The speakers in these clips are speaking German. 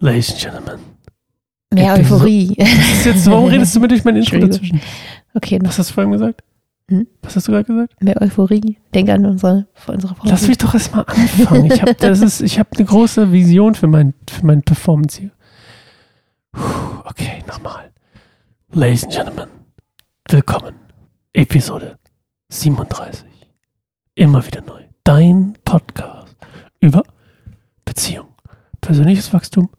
Ladies and Gentlemen. Mehr Euphorie. Ist jetzt, warum redest du mir durch mein Intro dazwischen? Okay, noch Was hast du vorhin gesagt? Hm? Was hast du gerade gesagt? mehr Euphorie. Denk an unsere, unsere Folge. Lass mich doch erstmal anfangen. Ich habe hab eine große Vision für mein, für mein Performance hier. Puh, Okay, nochmal. Ladies and Gentlemen, willkommen. Episode 37. Immer wieder neu. Dein Podcast über Beziehung, persönliches Wachstum,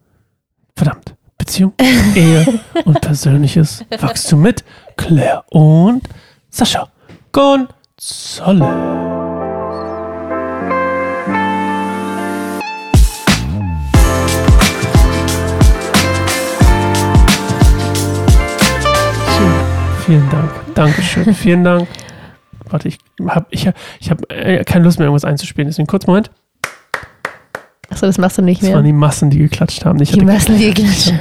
verdammt, Beziehung, Ehe und persönliches Wachstum mit Claire und Sascha Gonzalez. Vielen Dank. Dankeschön. Vielen Dank. Warte, ich habe ich ich hab, äh, keine Lust mehr, irgendwas einzuspielen. Deswegen kurz Moment. Achso, das machst du nicht Das waren mehr. die Massen, die geklatscht haben. Ich Die Massen, die geklatscht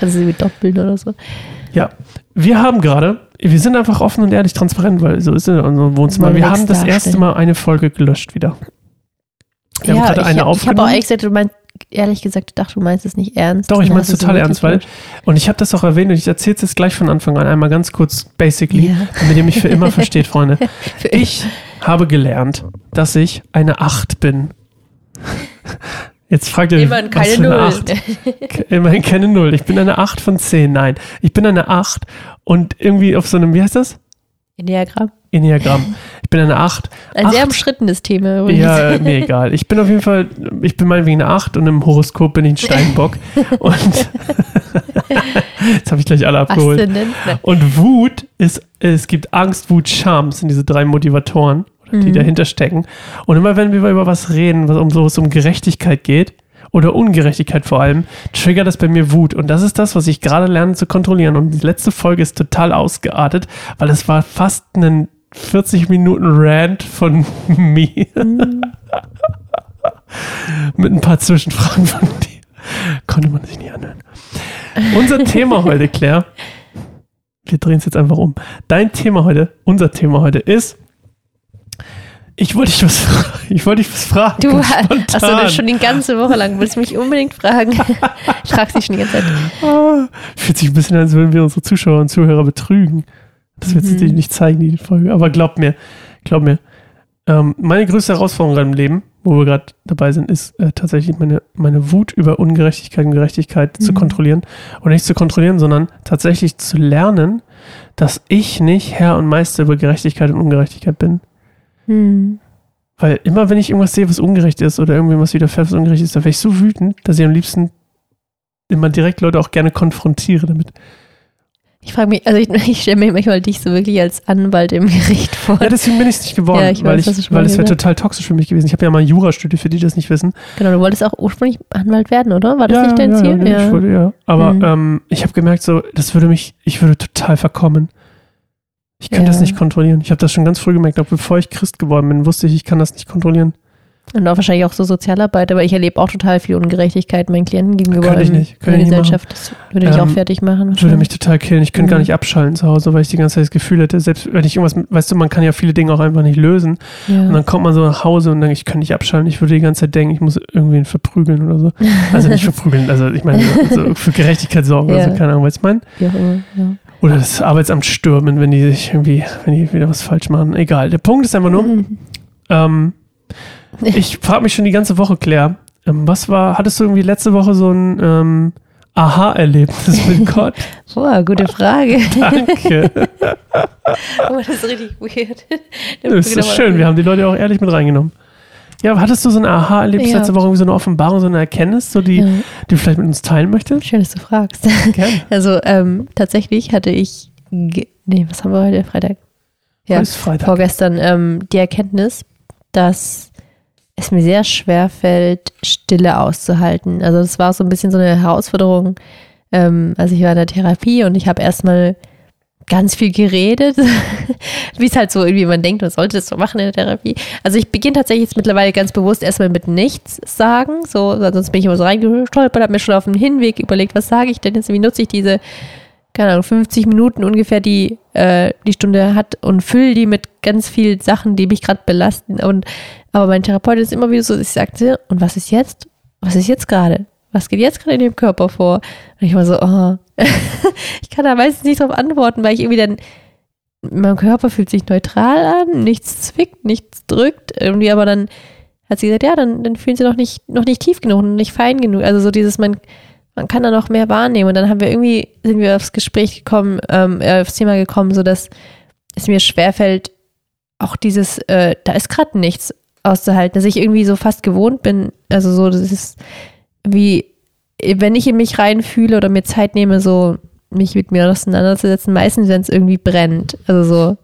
Also wie doppelt oder so. Ja, wir haben gerade, wir sind einfach offen und ehrlich transparent, weil so ist es in unserem Wohnzimmer. Wir haben das erste. Mal eine Folge gelöscht wieder. Wir haben gerade ich, eine hab- ich habe auch aufgenommen. ehrlich gesagt, du meinst, ehrlich gesagt, ich dachte, du meinst es nicht ernst. Doch, ich meine es total ernst, weil, und ich habe das auch erwähnt und ich erzähle es jetzt gleich von Anfang an einmal ganz kurz, basically, Ja. damit ihr mich für immer versteht, Freunde. Ich habe gelernt, dass ich eine 8 bin. Jetzt fragt ihr, Immerhin was keine Null. 8? Immerhin keine Null. Ich bin eine 8 von 10. Nein, ich bin eine 8 und irgendwie auf so einem, wie heißt das? Enneagramm. Enneagramm. Ich bin eine 8. Ein sehr Acht. umstrittenes Thema übrigens. Ja, mir egal. Ich bin auf jeden Fall, ich bin meinetwegen eine 8 und im Horoskop bin ich ein Steinbock. und jetzt habe ich gleich alle abgeholt. Und Wut ist, es gibt Angst, Wut, Scham, das sind diese drei Motivatoren, oder die Mhm. dahinter stecken. Und immer wenn wir über was reden, was um so um Gerechtigkeit geht, oder Ungerechtigkeit vor allem, triggert das bei mir Wut. Und das ist das, was ich gerade lerne zu kontrollieren. Und die letzte Folge ist total ausgeartet, weil es war fast ein 40 Minuten Rant von mir. Mhm. Mit ein paar Zwischenfragen von dir. Konnte man sich nicht anhören. Unser Thema heute, Claire, wir drehen es jetzt einfach um. Dein Thema heute, unser Thema heute ist, ich wollte dich was, ich wollte dich was fragen. Du hast spontan. das schon die ganze Woche lang. Willst mich unbedingt fragen? ich frage sie schon die ganze Zeit. Ah, fühlt sich ein bisschen an, als würden wir unsere Zuschauer und Zuhörer betrügen. Das wird Mhm. dir nicht zeigen, die Folge. Aber glaub mir, glaub mir. Ähm, meine größte Herausforderung gerade im Leben, wo wir gerade dabei sind, ist äh, tatsächlich meine, meine Wut über Ungerechtigkeit und Gerechtigkeit zu Mhm. kontrollieren. Und nicht zu kontrollieren, sondern tatsächlich zu lernen, dass ich nicht Herr und Meister über Gerechtigkeit und Ungerechtigkeit bin. Hm. Weil immer, wenn ich irgendwas sehe, was ungerecht ist oder irgendwie was widerfährt, was ungerecht ist, da wäre ich so wütend, dass ich am liebsten immer direkt Leute auch gerne konfrontiere damit. Ich frage mich, also ich, ich stelle mir manchmal dich so wirklich als Anwalt im Gericht vor. Ja, deswegen bin ich es nicht geworden, Ja, ich weil, weiß, du ich, weil es wäre total toxisch für mich gewesen. Ich habe ja mal Jura studiert, für die, die das nicht wissen. Genau, du wolltest auch ursprünglich Anwalt werden, oder? War das ja, nicht dein ja, Ziel? Ja, Ich wollte, ja. Aber Mhm. ähm, ich habe gemerkt, so, das würde mich, ich würde total verkommen. Ich könnte Ja. das nicht kontrollieren. Ich habe das schon ganz früh gemerkt, auch bevor ich Christ geworden bin, wusste ich, ich kann das nicht kontrollieren. Und auch wahrscheinlich auch so Sozialarbeit, aber ich erlebe auch total viel Ungerechtigkeit meinen Klienten gegenüber Kann ich nicht, kann in ich der nicht Gesellschaft. Das würde mich Ähm, auch fertig machen. Das würde mich total killen. Ich könnte gar Mhm. nicht abschalten zu Hause, weil ich die ganze Zeit das Gefühl hätte, selbst wenn ich irgendwas, weißt du, man kann ja viele Dinge auch einfach nicht lösen. Und ja. dann kommt man so nach Hause und denkt, ich kann nicht abschalten. Ich würde die ganze Zeit denken, ich muss irgendwen verprügeln oder so. Also nicht verprügeln, also ich meine, so für Gerechtigkeit sorgen oder Ja. so, keine Ahnung, was ich meine. Immer, ja. Oder das Arbeitsamt stürmen, wenn die sich irgendwie, wenn die wieder was falsch machen. Egal. Der Punkt ist einfach nur, Mhm. ähm, ich frage mich schon die ganze Woche, Claire, ähm, was war, hattest du irgendwie letzte Woche so ein ähm, Aha-Erlebnis mit Gott? Boah, gute Frage. Danke. oh, das ist richtig weird. Das ist schön, wir haben die Leute auch ehrlich mit reingenommen. Ja, hattest du so ein Aha-Erlebnis Ja. letzte Woche, irgendwie so eine Offenbarung, so eine Erkenntnis, so die, Ja, die du vielleicht mit uns teilen möchtest? schön, dass du fragst. Gerne. Also ähm, tatsächlich hatte ich, nee, was haben wir heute? Freitag? Ja, Heute ist Freitag. vorgestern ähm, die Erkenntnis, dass es mir sehr schwer fällt, Stille auszuhalten. Also das war so ein bisschen so eine Herausforderung. Ähm, also ich war in der Therapie und ich habe erstmal ganz viel geredet, wie es halt so irgendwie man denkt, man sollte das so machen in der Therapie. Also ich beginne tatsächlich jetzt mittlerweile ganz bewusst erstmal mit nichts sagen, so, sonst bin ich immer so reingestolpert, habe mir schon auf dem Hinweg überlegt, was sage ich denn jetzt, wie nutze ich diese, keine Ahnung, 50 Minuten ungefähr, die äh, die Stunde hat und fülle die mit ganz vielen Sachen, die mich gerade belasten. Und aber mein Therapeut ist immer wieder so, ich sagte, und was ist jetzt? Was ist jetzt gerade? was geht jetzt gerade in dem Körper vor? Und ich war so, oh. ich kann da meistens nicht drauf antworten, weil ich irgendwie dann, mein Körper fühlt sich neutral an, nichts zwickt, nichts drückt, irgendwie, aber dann hat sie gesagt, ja, dann, dann fühlen sie noch nicht, noch nicht tief genug und nicht fein genug. Also so dieses, man, man kann da noch mehr wahrnehmen. Und dann haben wir irgendwie, sind wir aufs Gespräch gekommen, ähm, äh, aufs Thema gekommen, so dass es mir schwerfällt, auch dieses, äh, da ist gerade nichts auszuhalten, dass ich irgendwie so fast gewohnt bin. Also so, das ist wie, wenn ich in mich reinfühle oder mir Zeit nehme, so mich mit mir auseinanderzusetzen, meistens, wenn es irgendwie brennt. Also so,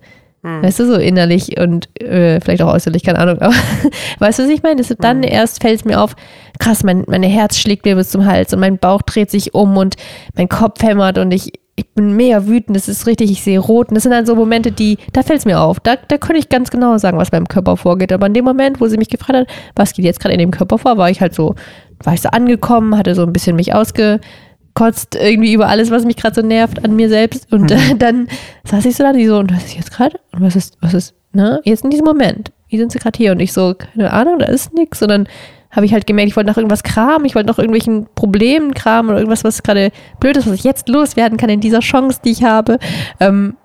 hm. weißt du, so innerlich und äh, vielleicht auch äußerlich, keine Ahnung. Aber weißt du, was ich meine? Das, dann hm. erst fällt es mir auf, krass, mein, mein Herz schlägt mir bis zum Hals und mein Bauch dreht sich um und mein Kopf hämmert und ich, ich bin mega wütend, das ist richtig, ich sehe rot. Und das sind dann so Momente, die, da fällt es mir auf. Da, da könnte ich ganz genau sagen, was beim Körper vorgeht. Aber in dem Moment, wo sie mich gefragt hat, was geht jetzt gerade in dem Körper vor, war ich halt so, war ich so angekommen, hatte so ein bisschen mich ausgekotzt, irgendwie über alles, was mich gerade so nervt an mir selbst. Und mhm. dann saß ich so da, die so, und was ist jetzt gerade? Und was ist, was ist, ne? Jetzt in diesem Moment. Wie sind sie gerade hier? Und ich so, keine Ahnung, da ist nichts. Und dann habe ich halt gemerkt, ich wollte nach irgendwas kramen, ich wollte nach irgendwelchen Problemen kramen oder irgendwas, was gerade blöd ist, was ich jetzt loswerden kann in dieser Chance, die ich habe. Ähm,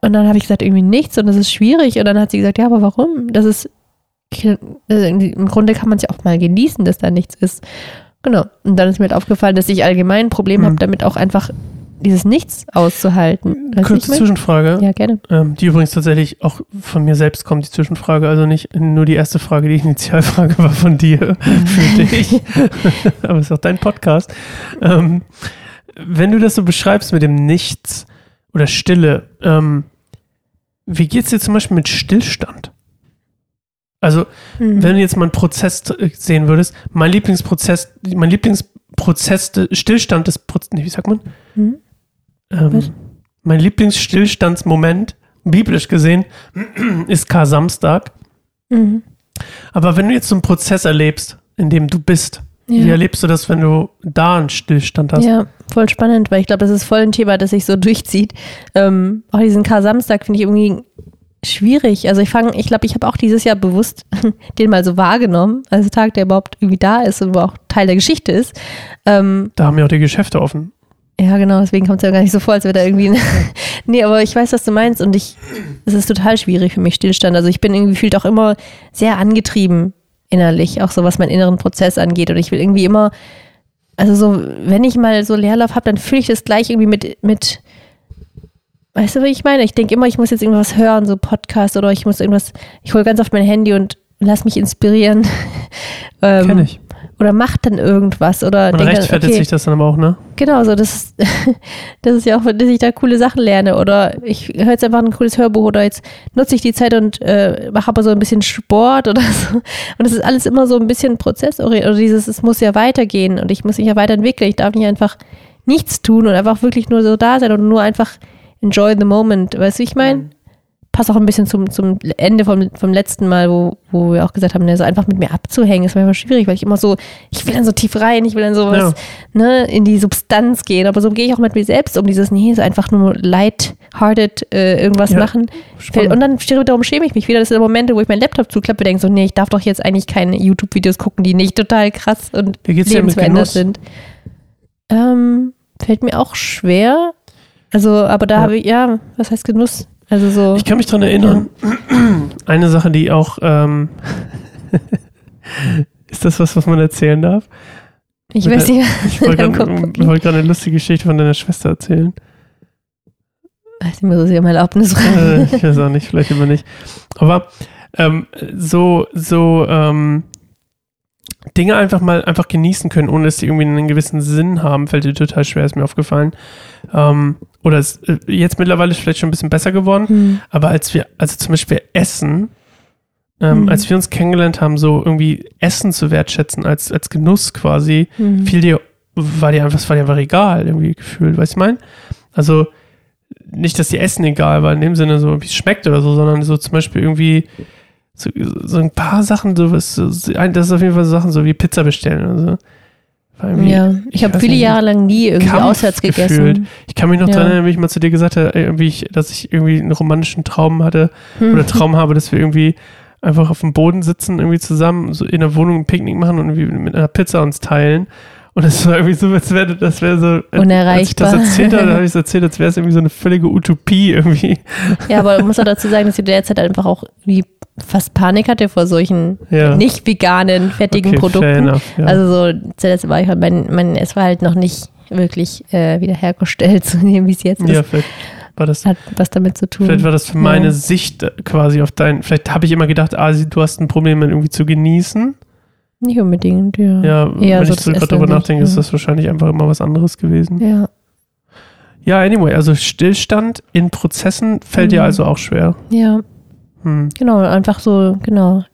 und dann habe ich gesagt, irgendwie nichts und das ist schwierig. Und dann hat sie gesagt, ja, aber warum? Das ist, also im Grunde kann man es ja auch mal genießen, dass da nichts ist. Genau. Und dann ist mir halt aufgefallen, dass ich allgemein ein Problem mhm. habe, damit auch einfach dieses Nichts auszuhalten. Weißt Kurze Zwischenfrage. Ja, gerne. Ähm, die übrigens tatsächlich auch von mir selbst kommt, die Zwischenfrage. Also nicht nur die erste Frage, die Initialfrage war von dir für dich. Aber es ist auch dein Podcast. Ähm, wenn du das so beschreibst mit dem Nichts oder Stille, ähm, wie geht es dir zum Beispiel mit Stillstand? Also, mhm. wenn du jetzt mal einen Prozess sehen würdest, mein Lieblingsprozess, mein Lieblingsprozess, Stillstand des Prozesses, wie sagt man? Mhm. Ähm, mein Lieblingsstillstandsmoment, biblisch gesehen, ist Kar Samstag. Mhm. Aber wenn du jetzt so einen Prozess erlebst, in dem du bist, ja. wie erlebst du das, wenn du da einen Stillstand hast? Ja, voll spannend, weil ich glaube, das ist voll ein Thema, das sich so durchzieht. Ähm, auch diesen Kar Samstag finde ich irgendwie schwierig. Also ich fange, ich glaube, ich habe auch dieses Jahr bewusst den mal so wahrgenommen, als Tag, der überhaupt irgendwie da ist und wo auch Teil der Geschichte ist. Ähm, da haben ja auch die Geschäfte offen. Ja, genau, deswegen kommt es ja gar nicht so vor, als wäre da irgendwie. nee, aber ich weiß, was du meinst und ich, es ist total schwierig für mich, Stillstand. Also ich bin irgendwie gefühlt auch immer sehr angetrieben innerlich, auch so was meinen inneren Prozess angeht. Und ich will irgendwie immer, also so, wenn ich mal so Leerlauf habe, dann fühle ich das gleich irgendwie mit, mit, weißt du, wie ich meine? Ich denke immer, ich muss jetzt irgendwas hören, so Podcast oder ich muss irgendwas, ich hole ganz oft mein Handy und lass mich inspirieren. ähm, Kenn ich oder macht dann irgendwas oder Man rechtfertigt okay, sich das dann aber auch, ne? Genau, so das ist, das ist ja auch, dass ich da coole Sachen lerne oder ich höre jetzt einfach ein cooles Hörbuch oder jetzt nutze ich die Zeit und äh, mache aber so ein bisschen Sport oder so und es ist alles immer so ein bisschen prozessorientiert oder dieses, es muss ja weitergehen und ich muss mich ja weiterentwickeln, ich darf nicht einfach nichts tun und einfach wirklich nur so da sein und nur einfach enjoy the moment, weißt du, wie ich meine? Mhm passt auch ein bisschen zum, zum Ende vom, vom letzten Mal, wo, wo wir auch gesagt haben, ne, so einfach mit mir abzuhängen, ist manchmal schwierig, weil ich immer so, ich will dann so tief rein, ich will dann sowas, ja. ne, in die Substanz gehen. Aber so gehe ich auch mit mir selbst um dieses, nee, so einfach nur light-hearted äh, irgendwas ja, machen. Spannend. Und dann darum schäme ich mich wieder. Das sind Momente, wo ich meinen Laptop zuklappe denke so, nee, ich darf doch jetzt eigentlich keine YouTube-Videos gucken, die nicht total krass und lebensverändert sind. Ähm, fällt mir auch schwer. Also, aber da ja. habe ich, ja, was heißt Genuss? Also so. Ich kann mich daran erinnern, eine Sache, die auch, ähm, ist das was, was man erzählen darf? Ich Mit weiß der, nicht. Ich wollte gerade eine lustige Geschichte von deiner Schwester erzählen. Ich muss sie um Erlaubnis fragen. Äh, ich weiß auch nicht, vielleicht immer nicht. Aber ähm, so, so ähm, Dinge einfach mal einfach genießen können, ohne dass sie irgendwie einen gewissen Sinn haben, fällt dir total schwer, ist mir aufgefallen. Ähm, oder ist äh, jetzt mittlerweile ist vielleicht schon ein bisschen besser geworden, mhm. aber als wir, also zum Beispiel Essen, ähm, mhm. als wir uns kennengelernt haben, so irgendwie Essen zu wertschätzen als, als Genuss quasi, mhm. fiel dir, war dir einfach, war dir einfach egal, irgendwie gefühlt, weißt du, ich meine? Also, nicht, dass dir Essen egal war, in dem Sinne so, wie es schmeckt oder so, sondern so zum Beispiel irgendwie, so, so ein paar Sachen, so, das ist auf jeden Fall so Sachen, so wie Pizza bestellen oder so. Ja, ich, habe viele nicht, Jahre lang nie irgendwie Kampf auswärts gegessen. Gefühlt. Ich kann mich noch ja. daran erinnern, wie ich mal zu dir gesagt habe, ich, dass ich irgendwie einen romantischen Traum hatte hm. oder Traum habe, dass wir irgendwie einfach auf dem Boden sitzen, irgendwie zusammen, so in der Wohnung ein Picknick machen und irgendwie mit einer Pizza uns teilen Und es war irgendwie so, als wäre das wäre so. Unerreichbar. Als ich das erzählt habe, habe ich es erzählt, als wäre es irgendwie so eine völlige Utopie irgendwie. Ja, aber man muss auch dazu sagen, dass sie derzeit einfach auch wie fast Panik hatte vor solchen Ja. nicht veganen, fertigen Okay, Produkten. enough, ja. Also so, zuletzt war ich halt, mein, mein, es war halt noch nicht wirklich äh, wiederhergestellt, so wie es jetzt ja, ist. vielleicht war das. Hat was damit zu tun. Vielleicht war das für meine Ja. Sicht quasi auf dein. Vielleicht habe ich immer gedacht, ah, du hast ein Problem, irgendwie zu genießen. Nicht unbedingt, ja. Ja, Eher wenn so ich so gerade drüber nachdenke, ist das wahrscheinlich einfach immer was anderes gewesen. Ja, Ja, anyway, also Stillstand in Prozessen fällt dir Mhm. also auch schwer. ja, Hm. genau, einfach so, genau.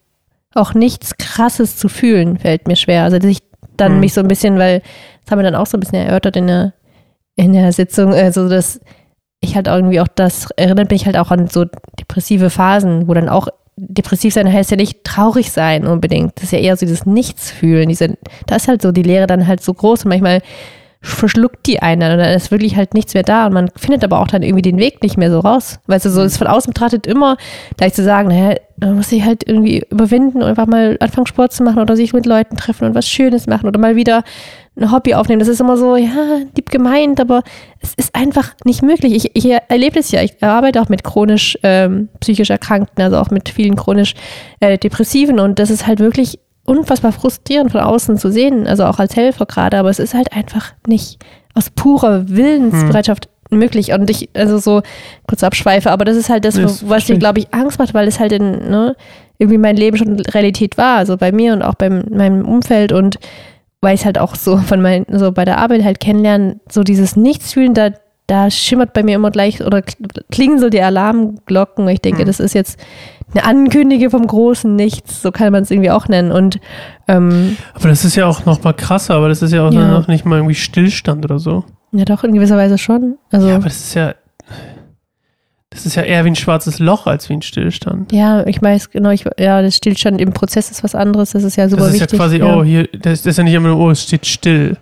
Auch nichts Krasses zu fühlen fällt mir schwer. Also dass ich dann Mhm. mich so ein bisschen, weil das haben wir dann auch so ein bisschen erörtert in der, in der Sitzung, also dass ich halt irgendwie auch das, erinnert mich halt auch an so depressive Phasen, wo dann auch depressiv sein heißt ja nicht traurig sein unbedingt. Das ist ja eher so dieses Nichtsfühlen. Diese, da ist halt so die Leere dann halt so groß und manchmal verschluckt die einen und dann ist wirklich halt nichts mehr da und man findet aber auch dann irgendwie den Weg nicht mehr so raus. Weißt du, so ist von außen betrachtet immer leicht zu sagen, naja, da muss ich halt irgendwie überwinden und einfach mal anfangen Sport zu machen oder sich mit Leuten treffen und was Schönes machen oder mal wieder ein Hobby aufnehmen. Das ist immer so, ja, lieb gemeint, aber es ist einfach nicht möglich. Ich, ich erlebe das ja. Ich arbeite auch mit chronisch ähm, psychisch Erkrankten, also auch mit vielen chronisch äh, Depressiven und das ist halt wirklich unfassbar frustrierend von außen zu sehen, also auch als Helfer gerade, aber es ist halt einfach nicht aus purer Willensbereitschaft möglich und ich, also so kurz abschweife, aber das ist halt das, das was mir, ich. glaube ich, Angst macht, weil es halt in, ne, irgendwie mein Leben schon Realität war, also bei mir und auch bei meinem Umfeld und weil ich es halt auch so von meinen, so bei der Arbeit halt kennenlernen, so dieses Nichtsfühlen, da, da schimmert bei mir immer gleich oder klingen so die Alarmglocken. Ich denke, Hm. das ist jetzt eine Ankündige vom großen Nichts, so kann man es irgendwie auch nennen. Und ähm, Aber das ist ja auch noch mal krasser, aber das ist ja auch Ja. noch nicht mal irgendwie Stillstand oder so. ja, doch, in gewisser Weise schon. Also, ja, aber das ist ja. Das ist ja eher wie ein schwarzes Loch als wie ein Stillstand. ich weiß genau, ich, ja, das Stillstand im Prozess ist was anderes, das ist ja super das ist wichtig. ja quasi, oh, hier, das, das ist ja nicht immer nur, oh, es steht still.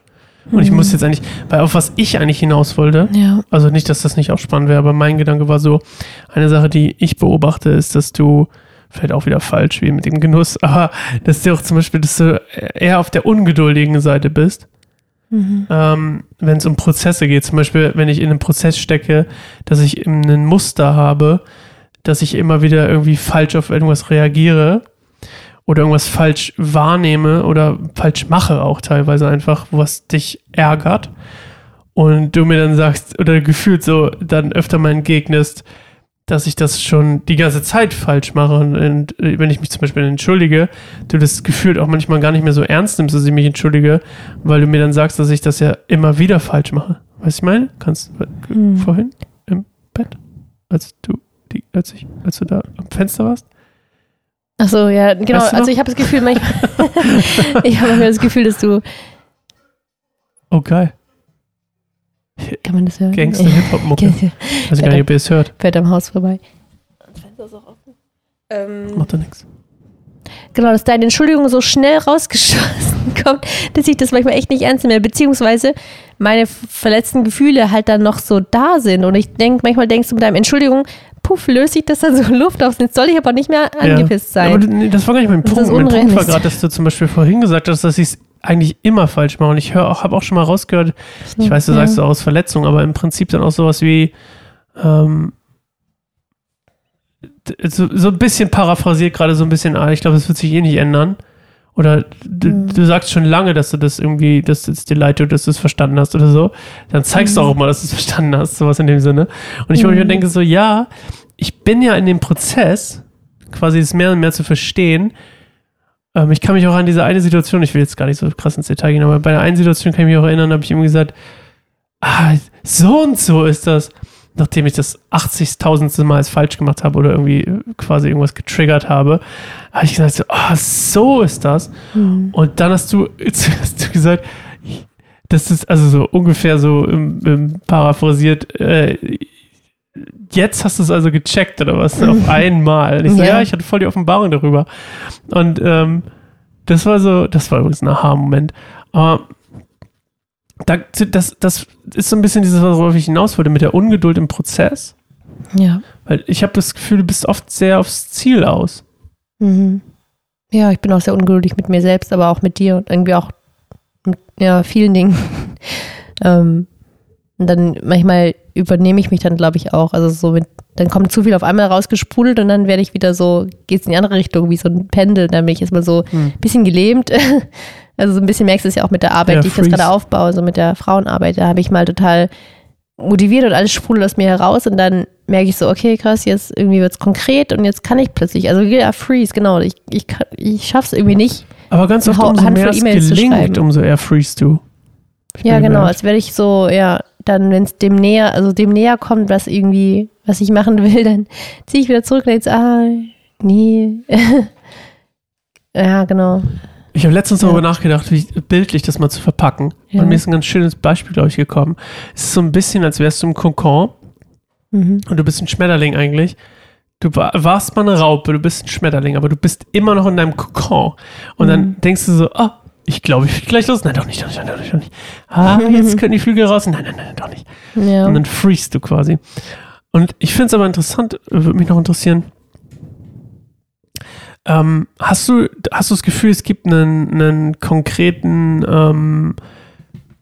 Und ich Mhm. muss jetzt eigentlich, weil auf was ich eigentlich hinaus wollte, Ja, also nicht, dass das nicht auch spannend wäre, aber mein Gedanke war so, eine Sache, die ich beobachte, ist, dass du, vielleicht auch wieder falsch, wie mit dem Genuss, aber dass du auch zum Beispiel, dass du eher auf der ungeduldigen Seite bist, mhm. ähm, wenn es um Prozesse geht. Zum Beispiel, wenn ich in einem Prozess stecke, dass ich ein Muster habe, dass ich immer wieder irgendwie falsch auf irgendwas reagiere oder irgendwas falsch wahrnehme oder falsch mache auch teilweise einfach, was dich ärgert. Und du mir dann sagst, oder gefühlt so dann öfter mal entgegnest, dass ich das schon die ganze Zeit falsch mache. Und, und äh, wenn ich mich zum Beispiel entschuldige, du das gefühlt auch manchmal gar nicht mehr so ernst nimmst, dass ich mich entschuldige, weil du mir dann sagst, dass ich das ja immer wieder falsch mache. Weißt du, ich meine? Kannst Mhm. vorhin im Bett, als du die, als ich, als du da am Fenster warst? Ach so, ja, genau. Weißt du also ich habe das Gefühl, manchmal, ich habe das Gefühl, dass du, Oh geil. Kann man das hören? Gangster-Hip-Hop-Mucke. Okay. Weiß ich gar nicht, ob ihr es hört. Fährt am Haus vorbei. Das Fenster ist auch offen. Ähm, Macht doch nichts. genau, dass deine Entschuldigung so schnell rausgeschossen kommt, dass ich das manchmal echt nicht ernst nehme, beziehungsweise meine verletzten Gefühle halt dann noch so da sind. Und ich denke, manchmal denkst du mit deinem Entschuldigung, puff, löst sich das dann so Luft auf. Jetzt soll ich aber nicht mehr angepisst Aber sein. du, nee, das war gar nicht mein Das Punkt. ist Mein Punkt war gerade, dass du zum Beispiel vorhin gesagt hast, dass ich es eigentlich immer falsch mache. Und ich höre auch, habe auch schon mal rausgehört, ich weiß, du sagst es auch aus Verletzung, aber im Prinzip dann auch sowas wie ähm, so, so ein bisschen paraphrasiert gerade so ein bisschen, ah, ich glaube, das wird sich eh nicht ändern. Oder du, Mhm. du sagst schon lange, dass du das irgendwie, dass es dir leid tut, dass du es verstanden hast oder so. Dann zeigst du Mhm. auch mal, dass du es verstanden hast, sowas in dem Sinne. Und ich Mhm. denke so, ja, ich bin ja in dem Prozess, quasi es mehr und mehr zu verstehen. Ähm, ich kann mich auch an diese eine Situation, ich will jetzt gar nicht so krass ins Detail gehen, aber bei der einen Situation kann ich mich auch erinnern, habe ich ihm gesagt, ah, so und so ist das. Nachdem ich das 80.000. Mal falsch gemacht habe oder irgendwie quasi irgendwas getriggert habe, habe ich gesagt, so, ah, so ist das. Hm. Und dann hast du, hast du gesagt, das ist also so ungefähr so im, im paraphrasiert, äh, jetzt hast du es also gecheckt oder was? Auf einmal. Und ich so, ja. Ja. ich hatte voll die Offenbarung darüber. Und ähm, das war so, das war übrigens ein Aha-Moment. Aber da, das, das ist so ein bisschen dieses, worauf ich hinaus wollte, mit der Ungeduld im Prozess. Ja. Weil ich habe das Gefühl, du bist oft sehr aufs Ziel aus. Mhm. Ja, ich bin auch sehr ungeduldig mit mir selbst, aber auch mit dir und irgendwie auch mit ja, vielen Dingen. ähm, und dann manchmal übernehme ich mich dann, glaube ich, auch. Also so mit, dann kommt zu viel auf einmal rausgesprudelt und dann werde ich wieder so, geht es in die andere Richtung, wie so ein Pendel. Dann bin ich erstmal so ein Hm. bisschen gelähmt. Also so ein bisschen merkst du es ja auch mit der Arbeit, Ja, die ich jetzt Freeze. gerade aufbaue, so mit der Frauenarbeit. Da habe ich mal total motiviert und alles sprudelt aus mir heraus und dann merke ich so, okay, krass, jetzt irgendwie wird es konkret und jetzt kann ich plötzlich, also ja, Freeze, genau, ich, ich, kann- ich schaff's irgendwie nicht. Aber ganz oft, umso Handvoll mehr es gelingt, umso eher freest du. Ja, genau, als werde ich so, ja, dann, wenn es dem näher, also dem näher kommt, was irgendwie, was ich machen will, dann ziehe ich wieder zurück und jetzt, ah, nee. ja, genau. Ich habe letztens Ja. darüber nachgedacht, wie bildlich das mal zu verpacken. Ja. Und mir ist ein ganz schönes Beispiel, glaube ich, gekommen. Es ist so ein bisschen, als wärst du im Kokon Mhm. und du bist ein Schmetterling eigentlich. Du wa- warst mal eine Raupe, du bist ein Schmetterling, aber du bist immer noch in deinem Kokon. Und dann Mhm. denkst du so, ah, ich glaube, ich fliege gleich los. Nein, doch nicht, doch nicht, doch nicht, doch nicht. Ah, jetzt können die Flügel raus. Nein, nein, nein, doch nicht. Ja. Und dann freest du quasi. Und ich finde es aber interessant, würde mich noch interessieren. Ähm, hast du hast du das Gefühl, es gibt einen, einen konkreten ähm,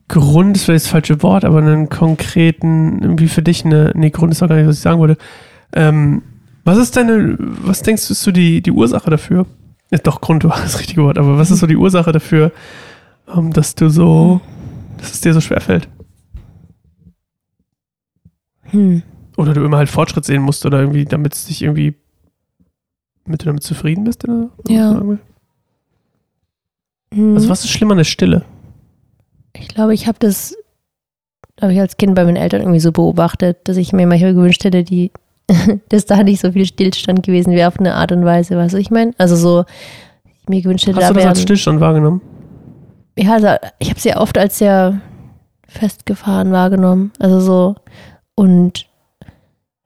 Grund, das wäre jetzt das falsche Wort, aber einen konkreten, irgendwie für dich eine, nee, Grund ist auch gar nicht, was ich sagen wollte. Ähm, was ist deine, was denkst du, ist so die, die Ursache dafür? Ja, doch, Grund war das richtige Wort, aber was ist so die Ursache dafür, ähm, dass du so, dass es dir so schwer fällt? Hm. Oder du immer halt Fortschritt sehen musst oder irgendwie, damit es dich irgendwie, damit du damit zufrieden bist oder so? Ja. Hm. Also was ist schlimmer an der Stille? Ich glaube, ich habe das, habe ich als Kind bei meinen Eltern irgendwie so beobachtet, dass ich mir manchmal gewünscht hätte, die, dass da nicht so viel Stillstand gewesen wäre auf eine Art und Weise, weißt du, ich meine? Also so, ich mir gewünscht hätte, Hast du da das als Stillstand wahrgenommen? ja, also ich habe sehr oft als sehr festgefahren wahrgenommen. Also so, und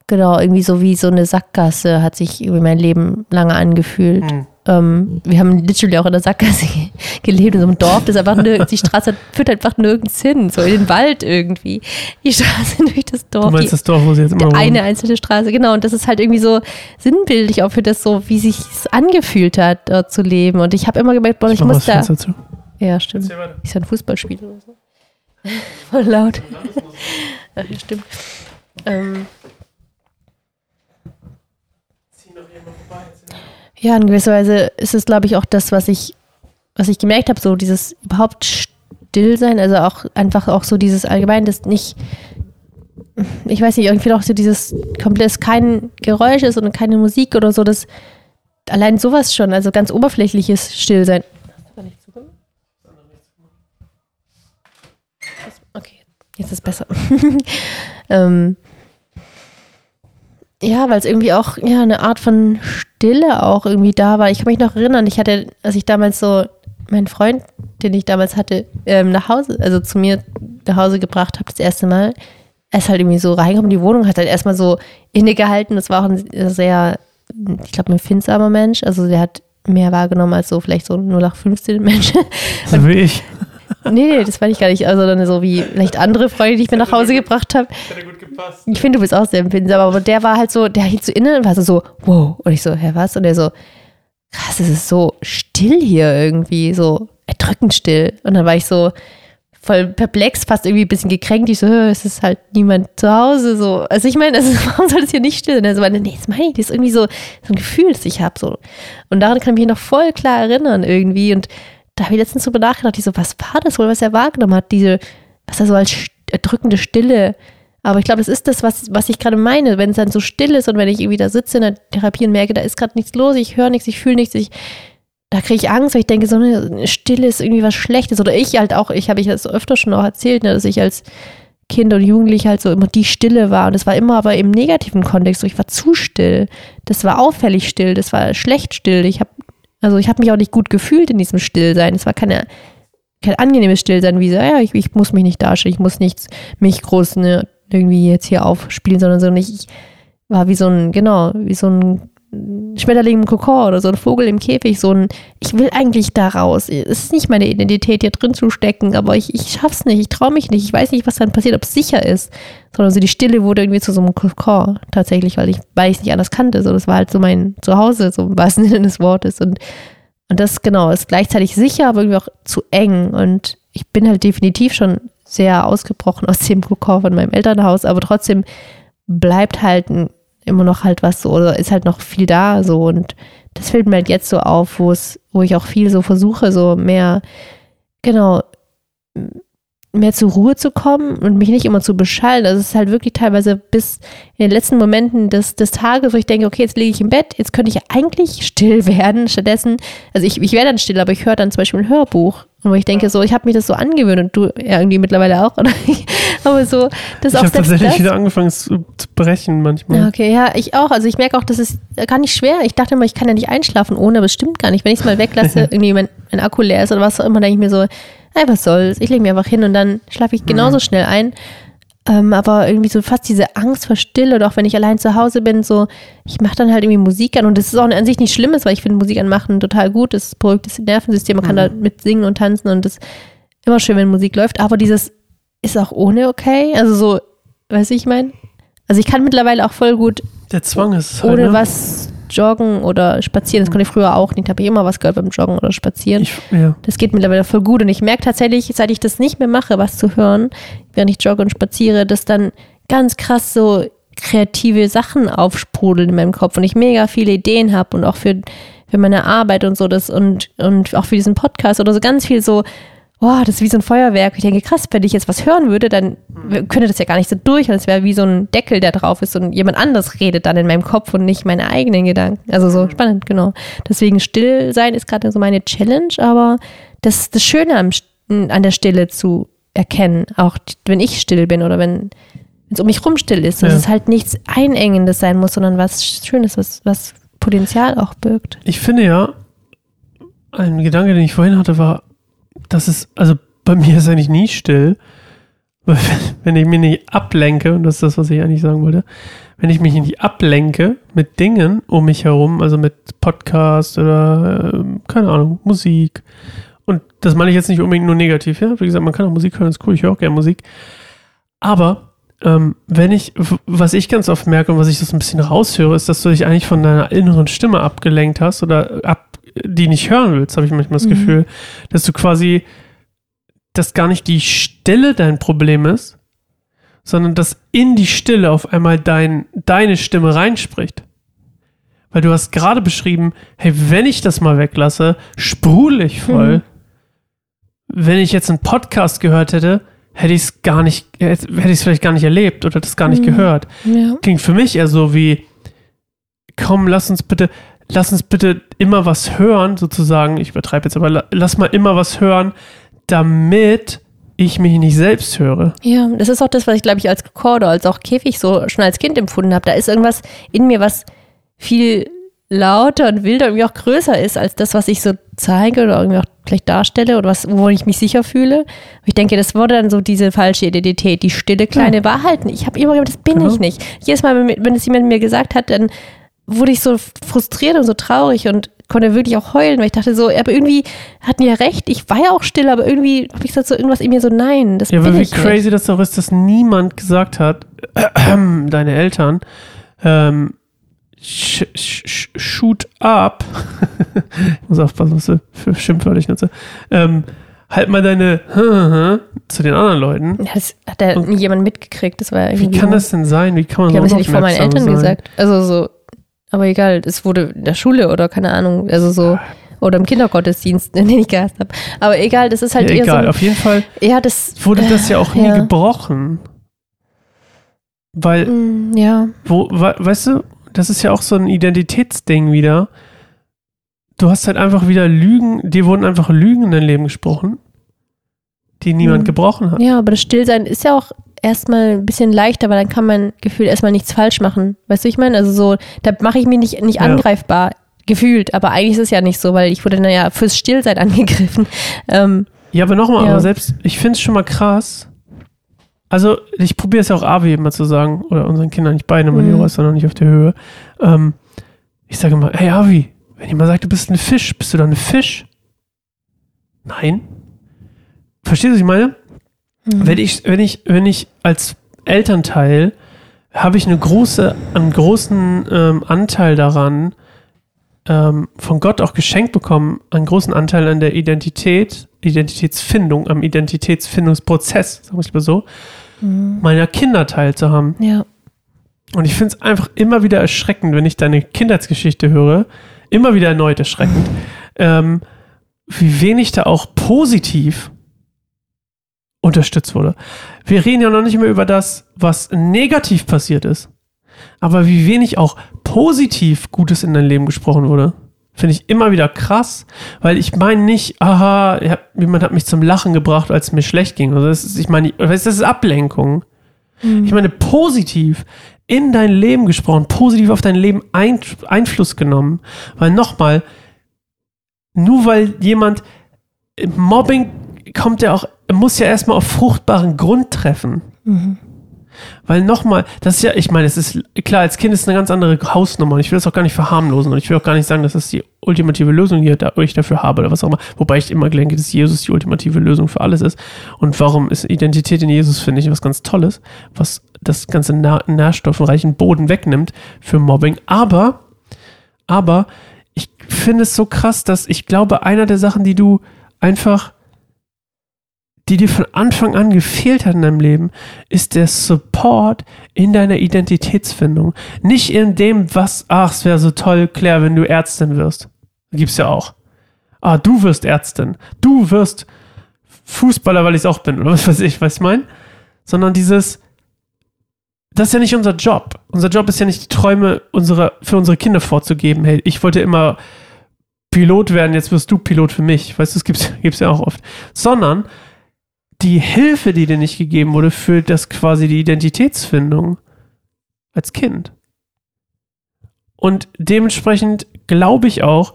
genau, irgendwie so wie so eine Sackgasse hat sich irgendwie mein Leben lange angefühlt. Hm. Ähm, wir haben literally auch in der Sackgasse ge- gelebt, in so einem Dorf, das einfach nirgends, die Straße führt einfach nirgends hin, so in den Wald irgendwie. Die Straße durch das Du Dorf. meinst die, das Dorf, wo sie jetzt immer wohnen? eine einzelne Straße, genau. Und das ist halt irgendwie so sinnbildlich auch für das so, wie sich angefühlt hat, dort zu leben. Und ich habe immer gemerkt, boah, ich, mach muss da. Zu. Ja, stimmt. Ist ja ein Fußballspiel oder so. Voll laut. Ach, ja, stimmt. Ähm, ja, in gewisser Weise ist es, glaube ich, auch das, was ich, was ich gemerkt habe, so dieses überhaupt Stillsein, also auch einfach auch so dieses allgemein, das nicht, ich weiß nicht, irgendwie auch so dieses komplett kein Geräusch ist und keine Musik oder so, das allein sowas schon, also ganz oberflächliches Stillsein. Okay, jetzt ist besser. ähm, ja, weil es irgendwie auch ja eine Art von Stille auch irgendwie da war. Ich kann mich noch erinnern, ich hatte, als ich damals so meinen Freund, den ich damals hatte, ähm, nach Hause, also zu mir nach Hause gebracht habe, das erste Mal. Er ist halt irgendwie so reingekommen in die Wohnung, hat halt erstmal so innegehalten. Das war auch ein sehr, ich glaube, ein empfindsamer Mensch. Also der hat mehr wahrgenommen als so vielleicht so ein 0815 Mensch. So wie ich. Nee, nee, das war ich gar nicht. Also dann so wie vielleicht andere Freunde, die ich mir nach Hause gebracht habe. Hätte gut gepasst. Ich finde, du bist auch sehr empfindsam, aber der war halt so, der hielt so inne und war so, so, wow. Und ich so, hä, was? Und er so, krass, es ist so still hier irgendwie, so erdrückend still. Und dann war ich so voll perplex, fast irgendwie ein bisschen gekränkt. Ich so, es ist halt niemand zu Hause, so. Also ich meine, also, warum soll das hier nicht still sein? Er so, nee, das meine ich, das ist irgendwie so, so ein Gefühl, das ich habe, so. Und daran kann ich mich noch voll klar erinnern irgendwie und da habe ich letztens drüber nachgedacht, ich so, was war das wohl, was er wahrgenommen hat, diese, was er so als st- erdrückende Stille. Aber ich glaube, das ist das, was, was ich gerade meine, wenn es dann so still ist und wenn ich irgendwie da sitze in der Therapie und merke, da ist gerade nichts los, ich höre nichts, ich fühle nichts, ich, da kriege ich Angst, weil ich denke, so eine Stille ist irgendwie was Schlechtes. Oder ich halt auch, ich habe ich das öfter schon auch erzählt, ne, dass ich als Kind und Jugendlich halt so immer die Stille war. Und das war immer aber im negativen Kontext. So, ich war zu still. Das war auffällig still. Das war schlecht still. Ich habe, also ich habe mich auch nicht gut gefühlt in diesem Stillsein. Es war keine, kein angenehmes Stillsein, wie so, ja, ich, ich muss mich nicht darstellen, ich muss nichts, mich groß ne, irgendwie jetzt hier aufspielen, sondern so nicht, ich war wie so ein, genau, wie so ein Schmetterling im Kokon oder so ein Vogel im Käfig, so ein, ich will eigentlich da raus. Es ist nicht meine Identität, hier drin zu stecken, aber ich, ich schaff's nicht, ich traue mich nicht, ich weiß nicht, was dann passiert, ob es sicher ist. Sondern so die Stille wurde irgendwie zu so einem Kokon, tatsächlich, weil ich, weil es nicht anders kannte. So, das war halt so mein Zuhause, so im wahrsten Sinne des Wortes. Und, und das, genau, ist gleichzeitig sicher, aber irgendwie auch zu eng. Und ich bin halt definitiv schon sehr ausgebrochen aus dem Kokon von meinem Elternhaus, aber trotzdem bleibt halt ein, immer noch halt was so, oder ist halt noch viel da so und das fällt mir halt jetzt so auf, wo es, wo ich auch viel so versuche, so mehr, genau, mehr zur Ruhe zu kommen und mich nicht immer zu beschallen. Also es ist halt wirklich teilweise bis in den letzten Momenten des, des Tages, wo ich denke, okay, jetzt liege ich im Bett, jetzt könnte ich eigentlich still werden. Stattdessen, also ich, ich werde dann still, aber ich höre dann zum Beispiel ein Hörbuch. Und wo ich denke, so, ich habe mich das so angewöhnt und du ja irgendwie mittlerweile auch, oder? aber so, das Ich auch habe tatsächlich das, wieder angefangen zu, zu brechen manchmal. ja, okay, ja, ich auch. Also ich merke auch, das ist gar nicht schwer. Ich dachte immer, ich kann ja nicht einschlafen ohne, aber es stimmt gar nicht. Wenn ich es mal weglasse, irgendwie mein, mein Akku leer ist oder was auch immer, denke ich mir so, ey, was soll's? Ich lege mich einfach hin und dann schlafe ich genauso schnell ein. Ähm, aber irgendwie so fast diese Angst vor Stille oder auch wenn ich allein zu Hause bin, so, ich mache dann halt irgendwie Musik an und das ist auch an sich nicht Schlimmes, weil ich finde Musik anmachen total gut. Das beruhigt das Nervensystem, man kann da mit singen und tanzen und das ist immer schön, wenn Musik läuft. Aber dieses ist auch ohne okay. Also so, weiß ich mein. Also ich kann mittlerweile auch voll gut Der Zwang ist halt, ohne ne? was joggen oder spazieren. Das konnte ich früher auch nicht. Habe ich immer was gehört beim Joggen oder Spazieren. Ich, ja. Das geht mittlerweile voll gut. Und ich merke tatsächlich, seit ich das nicht mehr mache, was zu hören, während ich jogge und spaziere, dass dann ganz krass so kreative Sachen aufsprudeln in meinem Kopf und ich mega viele Ideen habe und auch für, für meine Arbeit und so das und, und auch für diesen Podcast oder so ganz viel so, boah, das ist wie so ein Feuerwerk. Ich denke, krass, wenn ich jetzt was hören würde, dann könnte das ja gar nicht so durch und es wäre wie so ein Deckel, der drauf ist und jemand anders redet dann in meinem Kopf und nicht meine eigenen Gedanken. Also so spannend, genau. Deswegen still sein ist gerade so meine Challenge, aber das ist das Schöne am, an der Stille zu erkennen, auch wenn ich still bin oder wenn es um mich rum still ist, dass Ja. es halt nichts Einengendes sein muss, sondern was Schönes, was, was Potenzial auch birgt. Ich finde ja, ein Gedanke, den ich vorhin hatte, war, dass es, also bei mir ist eigentlich nie still, wenn ich mich nicht ablenke, und das ist das, was ich eigentlich sagen wollte, wenn ich mich nicht ablenke mit Dingen um mich herum, also mit Podcast oder, ähm, keine Ahnung, Musik, und das meine ich jetzt nicht unbedingt nur negativ, ja, wie gesagt, man kann auch Musik hören, ist cool, ich höre auch gerne Musik, aber ähm, wenn ich, was ich ganz oft merke und was ich so ein bisschen raushöre, ist, dass du dich eigentlich von deiner inneren Stimme abgelenkt hast oder ab, die nicht hören willst, habe ich manchmal das Mhm. Gefühl, dass du quasi, dass gar nicht die Stille dein Problem ist, sondern dass in die Stille auf einmal dein, deine Stimme reinspricht. Weil du hast gerade beschrieben, hey, wenn ich das mal weglasse, sprudel ich voll. Mhm. Wenn ich jetzt einen Podcast gehört hätte, hätte ich es gar nicht, hätte ich es vielleicht gar nicht erlebt oder das gar nicht Mhm. gehört. Ja. Klingt für mich eher so wie, komm, lass uns bitte, lass uns bitte immer was hören, sozusagen. Ich übertreibe jetzt, aber la- lass mal immer was hören, damit ich mich nicht selbst höre. Ja, das ist auch das, was ich, glaube ich, als Rekorder, als auch Käfig so schon als Kind empfunden habe. Da ist irgendwas in mir, was viel lauter und wilder und irgendwie auch größer ist als das, was ich so zeige oder irgendwie auch vielleicht darstelle oder was, wo ich mich sicher fühle. Und ich denke, das wurde dann so diese falsche Identität, die stille kleine Wahrheit. Ich habe immer gedacht, das bin Genau. ich nicht. Jedes Mal, wenn es jemand mir gesagt hat, dann wurde ich so frustriert und so traurig und konnte wirklich auch heulen, weil ich dachte so, aber irgendwie hatten die ja recht, ich war ja auch still, aber irgendwie habe ich gesagt so irgendwas in mir so, nein, das Ja, aber wie ich nicht. crazy das auch ist, dass niemand gesagt hat, deine Eltern, ähm, sh sh shoot up. ich muss aufpassen, was für Schimpfwörter ich nutze. Ähm, halt mal deine zu den anderen Leuten. Ja, das hat Und- nie jemand mitgekriegt. Das war ja Wie irgendwie kann das denn sein? Wie kann man haben so es ja nicht vor meinen Eltern sein? gesagt. Also so, aber egal, es wurde in der Schule oder keine Ahnung, also so, oder im Kindergottesdienst, den ich gehasst habe. Aber egal, das ist halt Ja, eher egal, so. auf jeden Fall Ja, das. wurde das ja auch nie Ja. gebrochen. Weil Mm, Ja, wo, we, weißt du, das ist ja auch so ein Identitätsding wieder. Du hast halt einfach wieder Lügen, dir wurden einfach Lügen in dein Leben gesprochen, die niemand Mhm. gebrochen hat. ja, aber das Stillsein ist ja auch erstmal ein bisschen leichter, weil dann kann man gefühlt erstmal nichts falsch machen. Weißt du, ich meine? Also so, da mache ich mich nicht, nicht Ja. angreifbar gefühlt, aber eigentlich ist es ja nicht so, weil ich wurde naja fürs Stillsein angegriffen. Ähm, Ja, aber nochmal, Ja. aber selbst, ich finde es schon mal krass. Also, ich probiere es ja auch Avi immer zu sagen, oder unseren Kindern nicht beide, mein Mhm. Jura ist da noch nicht auf der Höhe. Ähm, ich sage immer, hey Avi, wenn jemand sagt, du bist ein Fisch, bist du dann ein Fisch? Nein. Verstehst du, was ich meine? Mhm. Wenn ich, wenn ich, wenn ich als Elternteil habe ich eine große, einen großen ähm, Anteil daran, ähm, von Gott auch geschenkt bekommen, einen großen Anteil an der Identität, Identitätsfindung, am Identitätsfindungsprozess, sagen wir es mal so, Mhm. meiner Kinder teilzuhaben. Ja. Und ich finde es einfach immer wieder erschreckend, wenn ich deine Kindheitsgeschichte höre, immer wieder erneut erschreckend, ähm, wie wenig da auch positiv unterstützt wurde. Wir reden ja noch nicht mehr über das, was negativ passiert ist, aber wie wenig auch positiv Gutes in dein Leben gesprochen wurde. Finde ich immer wieder krass, weil ich meine nicht, aha, jemand hat mich zum Lachen gebracht, als es mir schlecht ging. Also das ist, ich meine, das ist Ablenkung. Ich meine, positiv in dein Leben gesprochen, positiv auf dein Leben ein, Einfluss genommen. Weil nochmal, nur weil jemand Mobbing kommt ja auch, muss ja erstmal auf fruchtbaren Grund treffen. Weil nochmal, das ist ja, ich meine, es ist klar, als Kind ist eine ganz andere Hausnummer und ich will das auch gar nicht verharmlosen und ich will auch gar nicht sagen, dass das die ultimative Lösung hier da, ich dafür habe oder was auch immer. Wobei ich immer denke, dass Jesus die ultimative Lösung für alles ist. Und warum ist Identität in Jesus, finde ich, was ganz Tolles, was das ganze Na nährstoffreichen Boden wegnimmt für Mobbing. Aber, aber ich finde es so krass, dass ich glaube, einer der Sachen, die du einfach die dir von Anfang an gefehlt hat in deinem Leben, ist der Support in deiner Identitätsfindung. Nicht in dem, was, ach, es wäre so toll, Claire, wenn du Ärztin wirst. Gibt's ja auch. Ah, du wirst Ärztin. Du wirst Fußballer, weil ich es auch bin, oder was weiß ich, was ich meine? Sondern dieses, das ist ja nicht unser Job. Unser Job ist ja nicht, die Träume unserer, für unsere Kinder vorzugeben. Hey, ich wollte immer Pilot werden, jetzt wirst du Pilot für mich. Weißt du, das gibt's, gibt's ja auch oft. Sondern die Hilfe, die dir nicht gegeben wurde, für das quasi die Identitätsfindung als Kind. Und dementsprechend glaube ich auch,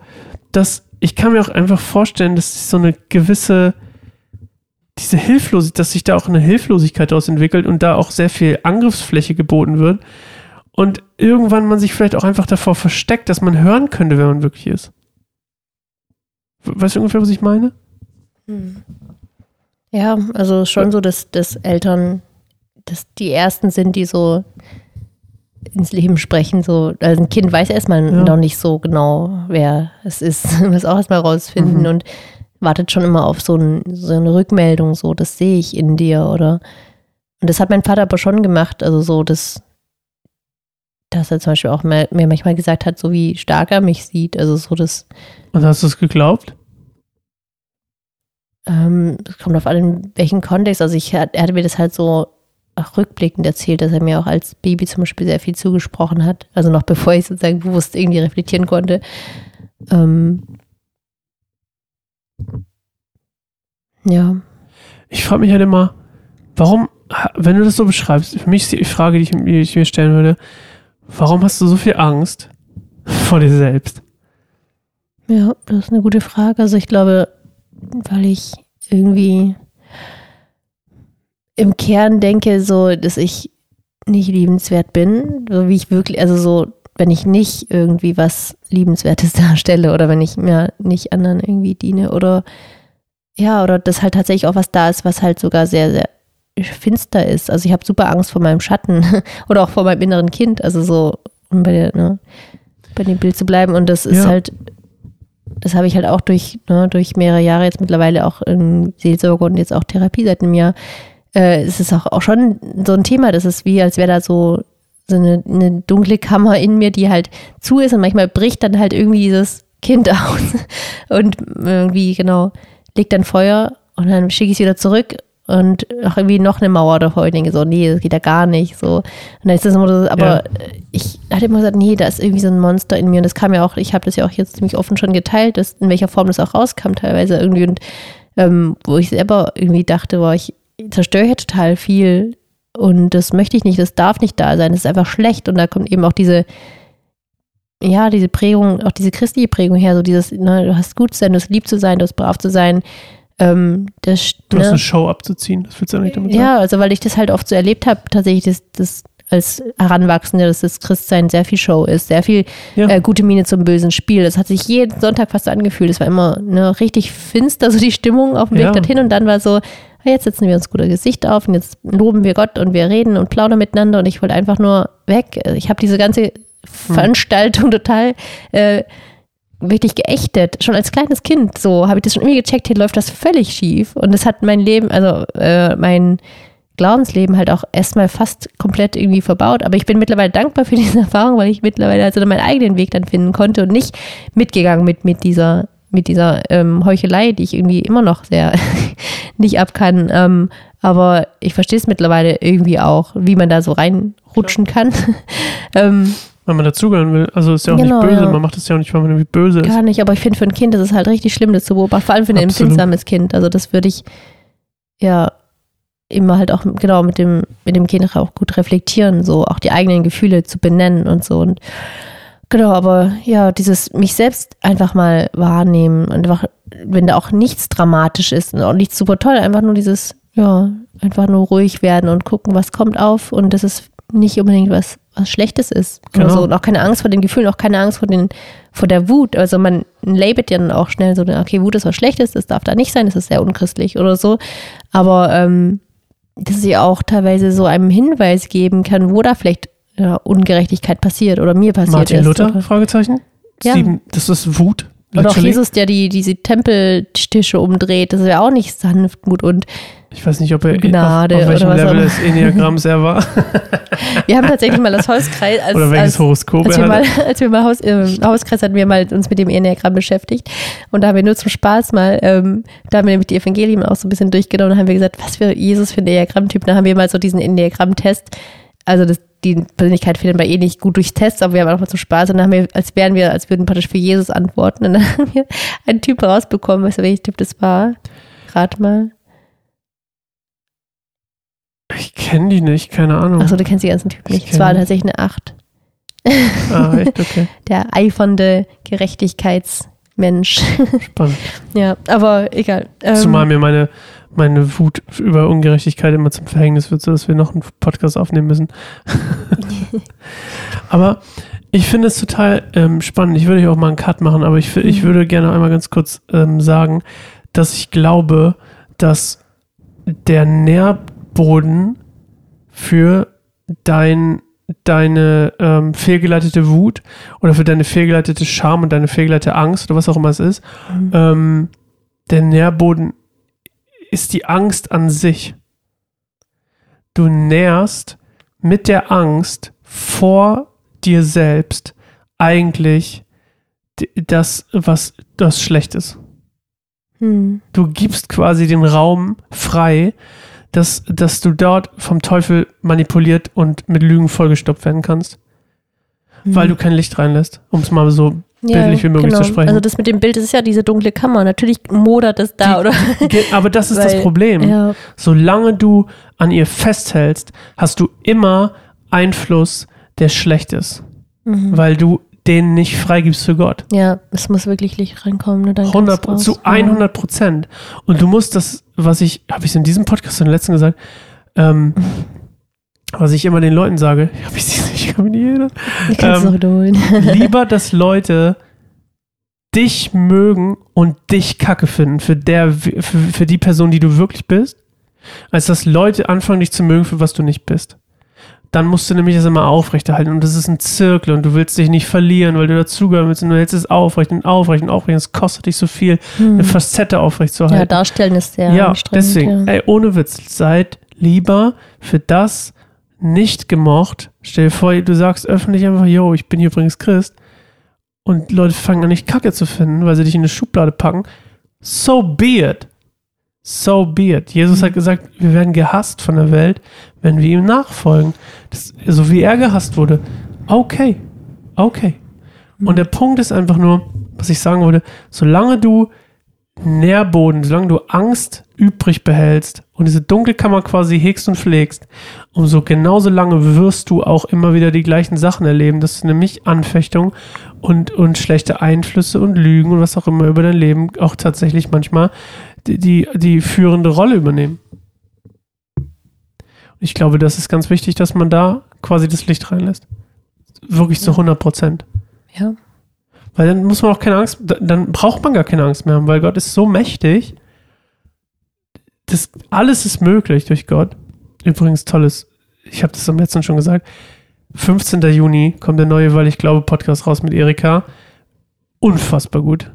dass ich kann mir auch einfach vorstellen, dass so eine gewisse diese Hilflosigkeit, dass sich da auch eine Hilflosigkeit daraus entwickelt und da auch sehr viel Angriffsfläche geboten wird und irgendwann man sich vielleicht auch einfach davor versteckt, dass man hören könnte, wer man wirklich ist. Weißt du ungefähr, was ich meine? Ja, also schon so, dass, dass Eltern dass die ersten sind, die so ins Leben sprechen. So, also ein Kind weiß erstmal Ja. noch nicht so genau, wer es ist, muss auch erstmal rausfinden Mhm. und wartet schon immer auf so, ein, so eine Rückmeldung, so, das sehe ich in dir oder und das hat mein Vater aber schon gemacht, also so, dass, dass er zum Beispiel auch mir mir manchmal gesagt hat, so wie stark er mich sieht, also so das Und hast du es geglaubt? Ähm, kommt auf an, in welchen Kontext. Also ich, er hatte mir das halt so rückblickend erzählt, dass er mir auch als Baby zum Beispiel sehr viel zugesprochen hat. Also noch bevor ich sozusagen bewusst irgendwie reflektieren konnte. Ähm, ja. Ich frage mich halt immer, warum, wenn du das so beschreibst, für mich ist die Frage, die ich, die ich mir stellen würde, warum hast du so viel Angst vor dir selbst? Ja, das ist eine gute Frage. Also ich glaube, weil ich irgendwie im Kern denke, so, dass ich nicht liebenswert bin, so wie ich wirklich, also so, wenn ich nicht irgendwie was Liebenswertes darstelle oder wenn ich mir nicht anderen irgendwie diene oder ja, oder dass halt tatsächlich auch was da ist, was halt sogar sehr, sehr finster ist. Also ich habe super Angst vor meinem Schatten oder auch vor meinem inneren Kind, also so, um bei der, ne, bei dem Bild zu bleiben. Und das ist Ja. halt, das habe ich halt auch durch, ne, durch mehrere Jahre jetzt mittlerweile auch in Seelsorge und jetzt auch Therapie seit einem Jahr. Äh, es ist auch, auch schon so ein Thema, das ist wie, als wäre da so, so eine, eine dunkle Kammer in mir, die halt zu ist und manchmal bricht dann halt irgendwie dieses Kind aus und irgendwie, genau, legt dann Feuer und dann schicke ich es wieder zurück und auch irgendwie noch eine Mauer davor. Ich denke so, nee, das geht ja gar nicht. So. Und dann ist das immer so, aber Ja. ich hatte immer gesagt, nee, da ist irgendwie so ein Monster in mir. Und das kam ja auch, ich habe das ja auch jetzt ziemlich offen schon geteilt, dass, in welcher Form das auch rauskam teilweise irgendwie. Und ähm, wo ich selber irgendwie dachte, boah, ich zerstöre hier total viel und das möchte ich nicht, das darf nicht da sein, das ist einfach schlecht. Und da kommt eben auch diese, ja, diese Prägung, auch diese christliche Prägung her, so dieses, ne, du hast gut zu sein, du hast lieb zu sein, du hast brav zu sein. Ähm, das, Du hast ne? eine Show abzuziehen, das willst du nicht damit sagen? Ja, also weil ich das halt oft so erlebt habe, tatsächlich, dass das als Heranwachsende, dass das Christsein sehr viel Show ist, sehr viel Ja. äh, gute Miene zum bösen Spiel. Das hat sich jeden Sonntag fast so angefühlt. Es war immer ne, richtig finster, so die Stimmung auf dem Weg Ja. dorthin und dann war so, ah, jetzt setzen wir uns guter Gesicht auf und jetzt loben wir Gott und wir reden und plaudern miteinander und ich wollte einfach nur weg. Ich habe diese ganze Veranstaltung total äh, wirklich geächtet. Schon als kleines Kind so habe ich das schon irgendwie gecheckt, hier läuft das völlig schief. Und das hat mein Leben, also äh, mein Glaubensleben halt auch erstmal fast komplett irgendwie verbaut. Aber ich bin mittlerweile dankbar für diese Erfahrung, weil ich mittlerweile also meinen eigenen Weg dann finden konnte und nicht mitgegangen mit, mit dieser, mit dieser ähm, Heuchelei, die ich irgendwie immer noch sehr nicht ab kann. Ähm, aber ich verstehe es mittlerweile irgendwie auch, wie man da so reinrutschen kann. ähm, Wenn man dazugehören will. Also ist ja auch Genau, nicht böse. ja. Man macht das ja auch nicht, weil man irgendwie böse ist. Gar nicht, aber ich finde für ein Kind ist es halt richtig schlimm, das zu beobachten, vor allem für ein Absolut. empfindsames Kind. Also das würde ich ja immer halt auch genau mit dem, mit dem Kind auch gut reflektieren, so auch die eigenen Gefühle zu benennen und so. Und genau, aber ja, dieses mich selbst einfach mal wahrnehmen und einfach, wenn da auch nichts dramatisch ist und auch nichts super toll, einfach nur dieses, ja, einfach nur ruhig werden und gucken, was kommt auf und das ist nicht unbedingt was, was Schlechtes ist. Genau. so. Und auch keine Angst vor den Gefühlen, auch keine Angst vor, den, vor der Wut. Also man labelt ja dann auch schnell so, okay, Wut ist was Schlechtes, das darf da nicht sein, das ist sehr unchristlich oder so. Aber ähm, dass sie auch teilweise so einem Hinweis geben kann, wo da vielleicht ja, Ungerechtigkeit passiert oder mir passiert Martin ist. Luther? Oder, Fragezeichen? Ja. Sieben, das ist Wut. oder auch literally. Jesus, der die, diese Tempeltische umdreht, das ist ja auch nicht Sanftmut. Und Ich weiß nicht, ob er Gnade auf, auf welchem auch Level des Enneagramms er war. wir haben tatsächlich mal das Hauskreis als, oder welches als Horoskop als wir mal, als wir mal Haus, im Hauskreis hatten wir mal uns mit dem Enneagramm beschäftigt und da haben wir nur zum Spaß mal, ähm, da haben wir nämlich die Evangelien auch so ein bisschen durchgenommen und haben wir gesagt, was für Jesus für ein Enneagrammtyp. Da haben wir mal so diesen Enneagramm-Test, also das, die Persönlichkeit findet man eh nicht gut durchs Test, aber wir haben auch mal zum Spaß und dann haben wir, als wären wir, als würden praktisch für Jesus antworten und dann haben wir einen Typ rausbekommen, weißt du, welcher Typ das war? Rat mal. Ich kenne die nicht, keine Ahnung. Achso, du kennst die ganzen Typen nicht. Ich Es war tatsächlich eine Acht. Ah, echt, okay. Der eifernde Gerechtigkeitsmensch. Spannend. ja, aber egal. Ähm, Zumal mir meine, meine Wut über Ungerechtigkeit immer zum Verhängnis wird, so dass wir noch einen Podcast aufnehmen müssen. aber ich finde es total ähm, spannend. Ich würde hier auch mal einen Cut machen, aber ich, ich Mhm. würde gerne einmal ganz kurz ähm, sagen, dass ich glaube, dass der Nährboden für dein, deine ähm, fehlgeleitete Wut oder für deine fehlgeleitete Scham und deine fehlgeleitete Angst oder was auch immer es ist, Mhm. ähm, der Nährboden ist die Angst an sich. Du nährst mit der Angst vor dir selbst eigentlich das, was das schlecht ist. Hm. Du gibst quasi den Raum frei, dass, dass du dort vom Teufel manipuliert und mit Lügen vollgestopft werden kannst, weil du kein Licht reinlässt, um es mal so bildlich wie möglich zu sprechen. Also das mit dem Bild das ist ja diese dunkle Kammer. Natürlich modert es da, Die- oder? Aber das ist das Weil- Problem. Ja. Solange du an ihr festhältst, hast du immer Einfluss, der schlecht ist, Mhm. weil du den nicht freigibst für Gott. ja, es muss wirklich Licht reinkommen. Nur dann 100, kann's zu raus. 100 Prozent. Und du musst das, was ich, habe ich in diesem Podcast in der letzten gesagt, ähm, was ich immer den Leuten sage, habe ich sie nicht, erinnern, Ich kann es ähm, noch wiederholen. lieber, dass Leute dich mögen und dich kacke finden für, der, für, für die Person, die du wirklich bist, als dass Leute anfangen, dich zu mögen, für was du nicht bist. Dann musst du nämlich das immer aufrechterhalten und das ist ein Zirkel und du willst dich nicht verlieren, weil du dazugehören willst und du hältst es aufrecht und aufrecht und aufrecht. Es kostet dich so viel, eine Facette aufrecht zu halten. Hm. Ja, darstellen ist sehr Ja, anstrengend. deswegen, ja. ey, ohne Witz, seid lieber für das nicht gemocht. Stell dir vor, du sagst öffentlich einfach, yo, ich bin hier übrigens Christ. Und Leute fangen an, dich kacke zu finden, weil sie dich in eine Schublade packen. So be it. So be it. Jesus hat gesagt, wir werden gehasst von der Welt, wenn wir ihm nachfolgen. Das, so wie er gehasst wurde. Okay. Okay. Und der Punkt ist einfach nur, was ich sagen wollte, solange du Nährboden, solange du Angst übrig behältst und diese Dunkelkammer quasi hegst und pflegst, umso genauso lange wirst du auch immer wieder die gleichen Sachen erleben. Das ist nämlich Anfechtung und, und schlechte Einflüsse und Lügen und was auch immer über dein Leben auch tatsächlich manchmal die, die, die führende Rolle übernehmen. Ich glaube, das ist ganz wichtig, dass man da quasi das Licht reinlässt. Wirklich zu 100 Prozent. ja. Weil dann muss man auch keine Angst, da- dann braucht man gar keine Angst mehr haben, weil Gott ist so mächtig. Das alles ist möglich durch Gott. Übrigens tolles, ich habe das am letzten schon gesagt. 15. Juni kommt der neue, weil ich glaube, Podcast raus mit Erika. unfassbar gut.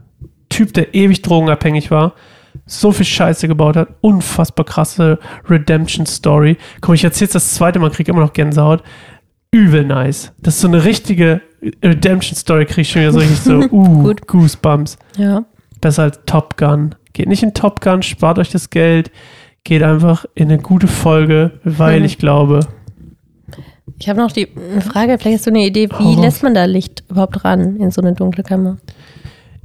Typ, der ewig drogenabhängig war, so viel Scheiße gebaut hat, unfassbar krasse Redemption-Story. Komm, ich erzähl's das zweite Mal, krieg immer noch Gänsehaut. Übel nice. Das ist so eine richtige Redemption-Story, krieg ich schon wieder so richtig so, uh, Gut. Goosebumps. Ja. Besser als Top Gun. Geht nicht in Top Gun, spart euch das Geld, geht einfach in eine gute Folge, weil Mhm. ich glaube, Ich habe noch die Frage, vielleicht hast du eine Idee, wie raus. lässt man da Licht überhaupt ran in so eine dunkle Kammer?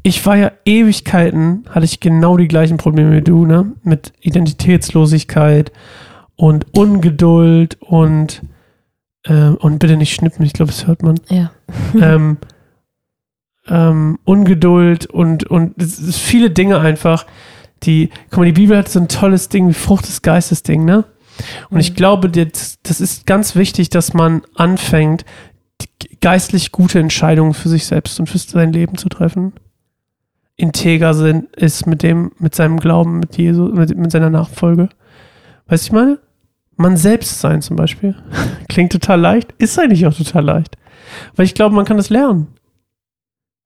ich war ja Ewigkeiten, hatte ich genau die gleichen Probleme wie du, ne? Mit Identitätslosigkeit und Ungeduld und, ähm, und bitte nicht schnippen, ich glaube, das hört man. Ja. ähm, ähm, Ungeduld und, und viele Dinge einfach, die, guck mal, die Bibel hat so ein tolles Ding wie Frucht des Geistes Ding, ne? Und ich glaube, das, das ist ganz wichtig, dass man anfängt, geistlich gute Entscheidungen für sich selbst und für sein Leben zu treffen. Integer sind, ist mit dem, mit seinem Glauben, mit Jesus, mit, mit seiner Nachfolge. Weißt du, ich meine? Man selbst sein zum Beispiel. Klingt total leicht, ist eigentlich auch total leicht. Weil ich glaube, man kann das lernen.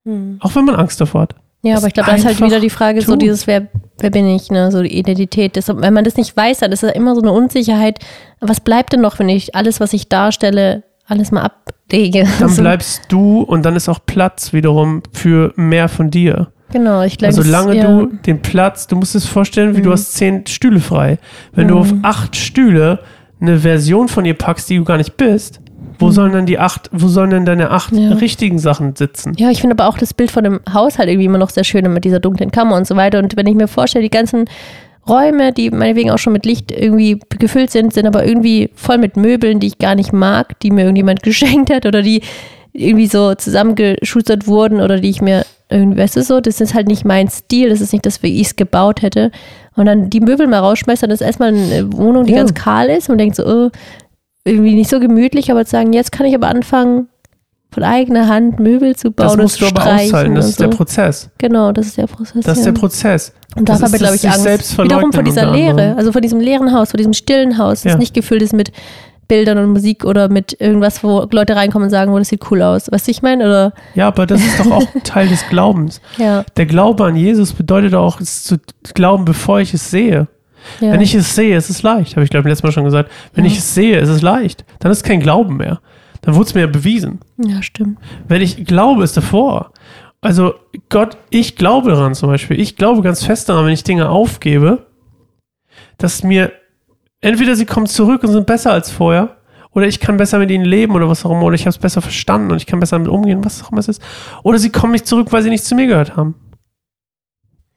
Hm. Auch wenn man Angst davor hat. Ja, aber ich glaube, da ist halt wieder die Frage, so tun. dieses, wer, wer bin ich, ne, so die Identität. Das, wenn man das nicht weiß, dann ist das immer so eine Unsicherheit. Was bleibt denn noch, wenn ich alles, was ich darstelle, alles mal ablege? Dann So, bleibst du und dann ist auch Platz wiederum für mehr von dir. Genau, ich glaube, Also solange ja, du den Platz, du musst es vorstellen, wie du Mhm. hast zehn Stühle frei. Wenn du auf Mhm. acht Stühle eine Version von ihr packst, die du gar nicht bist, wo sollen denn die acht, wo sollen denn deine acht Mhm. Ja. richtigen Sachen sitzen? Ja, ich finde aber auch das Bild von dem Haushalt irgendwie immer noch sehr schön mit dieser dunklen Kammer und so weiter. Und wenn ich mir vorstelle, die ganzen Räume, die meinetwegen auch schon mit Licht irgendwie gefüllt sind, sind aber irgendwie voll mit Möbeln, die ich gar nicht mag, die mir irgendjemand geschenkt hat oder die irgendwie so zusammengeschustert wurden oder die ich mir irgendwie, weißt du so, das ist halt nicht mein Stil, das ist nicht das, wie ich es gebaut hätte. Und dann die Möbel mal rausschmeißt, dann ist erstmal eine Wohnung, die Ja. ganz kahl ist und denkt so, oh, irgendwie nicht so gemütlich, aber zu sagen, jetzt kann ich aber anfangen, von eigener Hand Möbel zu bauen Das und musst zu du aber aushalten, das und ist der so. Prozess. Genau, das ist der Prozess. Das ist ja. der Prozess. Und das da habe ich, glaube ich, Angst. Wiederum von dieser Leere, also von diesem leeren Haus, von diesem stillen Haus, das Ja. nicht gefüllt ist mit Bildern und Musik oder mit irgendwas, wo Leute reinkommen und sagen, oh, das sieht cool aus. Weißt du, ich meine? Oder Ja, aber das ist doch auch Teil des Glaubens. ja, Der Glaube an Jesus bedeutet auch, es zu glauben, bevor ich es sehe. Ja. Wenn ich es sehe, ist es leicht. Habe ich, glaube ich, letztes Mal schon gesagt. Wenn Ja. ich es sehe, ist es leicht. Dann ist kein Glauben mehr. Dann wurde es mir ja bewiesen. ja, stimmt. Wenn ich glaube, ist davor. Also Gott, ich glaube daran zum Beispiel. Ich glaube ganz fest daran, wenn ich Dinge aufgebe, dass mir entweder sie kommen zurück und sind besser als vorher, oder ich kann besser mit ihnen leben oder was auch immer, oder ich habe es besser verstanden und ich kann besser damit umgehen, was auch immer es ist. Oder sie kommen nicht zurück, weil sie nicht zu mir gehört haben.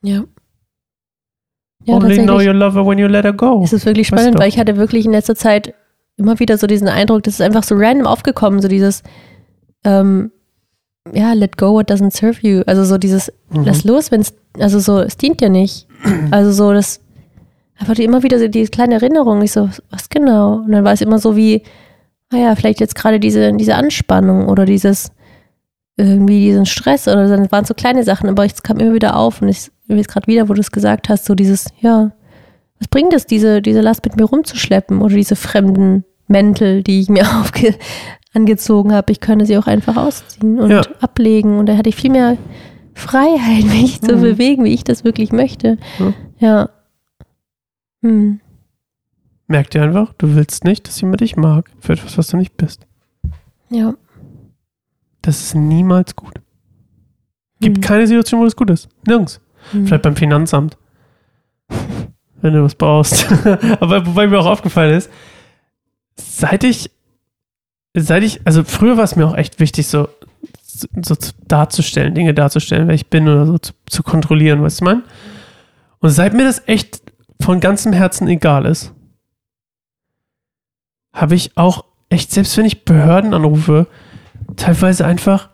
Ja. Ja, Only know your lover when you let her go. Es ist wirklich Weißt spannend, du. weil ich hatte wirklich in letzter Zeit immer wieder so diesen Eindruck, das ist einfach so random aufgekommen, so dieses, ähm, ja, let go what doesn't serve you. Also so dieses, Mhm. lass los, wenn es, also so, es dient dir nicht. Also so, das, einfach immer wieder so diese kleine Erinnerung. Ich so, was genau? Und dann war es immer so wie, naja, vielleicht jetzt gerade diese, diese Anspannung oder dieses, irgendwie diesen Stress oder dann waren so kleine Sachen, aber es kam immer wieder auf und ich, jetzt gerade wieder, wo du es gesagt hast, so dieses, ja, was bringt es, diese, diese Last mit mir rumzuschleppen oder diese fremden Mäntel, die ich mir aufge angezogen habe? Ich könnte sie auch einfach ausziehen und Ja. ablegen und da hatte ich viel mehr Freiheit, mich zu Mhm. bewegen, wie ich das wirklich möchte. Ja. Ja. Hm. Merk dir einfach, du willst nicht, dass jemand dich mag für etwas, was du nicht bist. Ja. Das ist niemals gut. Gibt Hm. keine Situation, wo das gut ist. Nirgends. Hm. Vielleicht beim Finanzamt. Wenn du was brauchst. Aber wobei mir auch aufgefallen ist, seit ich, seit ich, also früher war es mir auch echt wichtig, so, so, so zu- darzustellen, Dinge darzustellen, wer ich bin oder so zu, zu kontrollieren, weißt du, ich meine? Und seit mir das echt von ganzem Herzen egal ist, habe ich auch echt, selbst wenn ich Behörden anrufe, teilweise einfach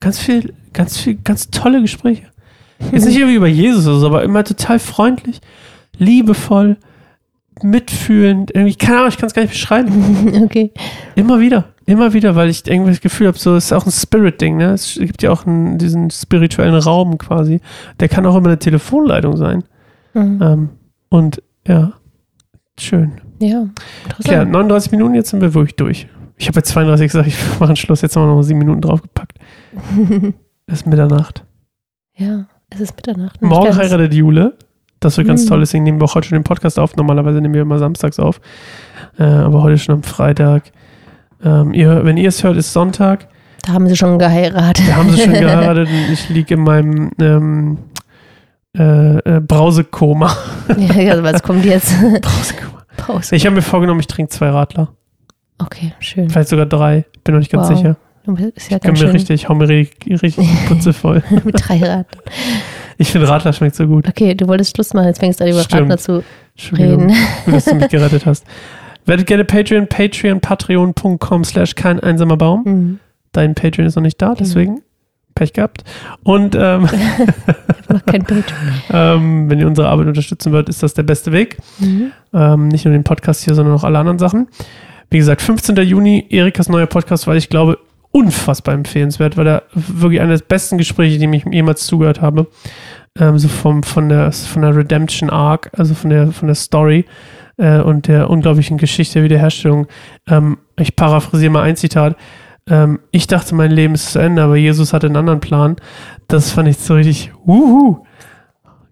ganz viel, ganz viel, ganz tolle Gespräche. Jetzt nicht irgendwie über Jesus oder so, aber immer total freundlich, liebevoll, mitfühlend, irgendwie, keine Ahnung, ich kann es gar nicht beschreiben. Okay. Immer wieder, immer wieder, weil ich irgendwie das Gefühl habe, so, es ist auch ein Spirit-Ding, ne? Es gibt ja auch einen, diesen spirituellen Raum quasi. Der kann auch immer eine Telefonleitung sein. Mhm. Ähm, und ja, schön. Ja. Interessant. 39 Minuten, jetzt sind wir wirklich durch. Ich habe jetzt 32 gesagt, ich mache einen Schluss, jetzt haben wir noch sieben Minuten draufgepackt. Es ist Mitternacht. Ja, es ist Mitternacht. Nicht Morgen heiratet Jule. Das wird ganz Mm. toll, deswegen nehmen wir auch heute schon den Podcast auf. Normalerweise nehmen wir immer samstags auf. Äh, aber heute schon am Freitag. Ähm, ihr, wenn ihr es hört, ist Sonntag. Da haben sie schon geheiratet. Da haben sie schon geheiratet und ich liege in meinem ähm, äh, äh, Brausekoma. ja, also was kommt jetzt? Brausekoma. Pause. Ich habe mir vorgenommen, ich trinke zwei Radler. Okay, schön. Vielleicht sogar drei. Bin noch nicht ganz Wow. sicher. Du bist ja Ich kann ganz mir schön richtig, ich hau mir richtig, richtig Putze voll. mit drei Rad. Ich finde Radler schmeckt so gut. Okay, du wolltest Schluss machen, jetzt fängst du an über Stimmt. Partner zu reden. Gut, dass du mich gerettet hast. Werdet gerne Patreon, Patreon, patreon.com slash kein einsamer Baum. Mhm. Dein Patreon ist noch nicht da, deswegen Pech gehabt. Und ähm, Noch kein Bild. ähm, wenn ihr unsere Arbeit unterstützen wollt, ist das der beste Weg. Mhm. Ähm, nicht nur den Podcast hier, sondern auch alle anderen Sachen. Wie gesagt, 15. Juni, Erikas neuer Podcast, weil ich glaube, unfassbar empfehlenswert, weil er wirklich einer der besten Gespräche, die ich jemals zugehört habe. Ähm, so vom, von, der, von der Redemption Arc, also von der, von der Story äh, und der unglaublichen Geschichte der Wiederherstellung. Ähm, ich paraphrasiere mal ein Zitat. Ähm, ich dachte, mein Leben ist zu Ende, aber Jesus hatte einen anderen Plan. Das fand ich so richtig, wuhu.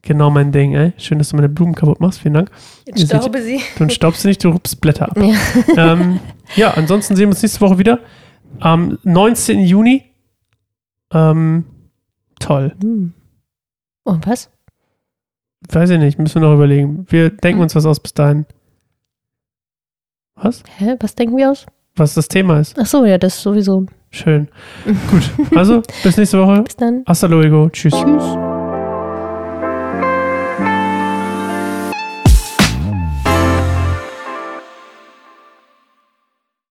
Genau mein Ding, ey. Schön, dass du meine Blumen kaputt machst. Vielen Dank. Jetzt staube sie. Du staubst nicht, du rupst Blätter ab. Ja. ähm, ja, ansonsten sehen wir uns nächste Woche wieder. Am 19. Juni. Ähm, toll. Mhm. Und was? Weiß ich nicht, müssen wir noch überlegen. Wir denken Hm. uns was aus bis dahin. Was? Hä? Was denken wir aus? Was das Thema ist. Ach so, ja, das sowieso. Schön. Gut. Also, bis nächste Woche. Bis dann. Hasta luego. Tschüss. Tschüss.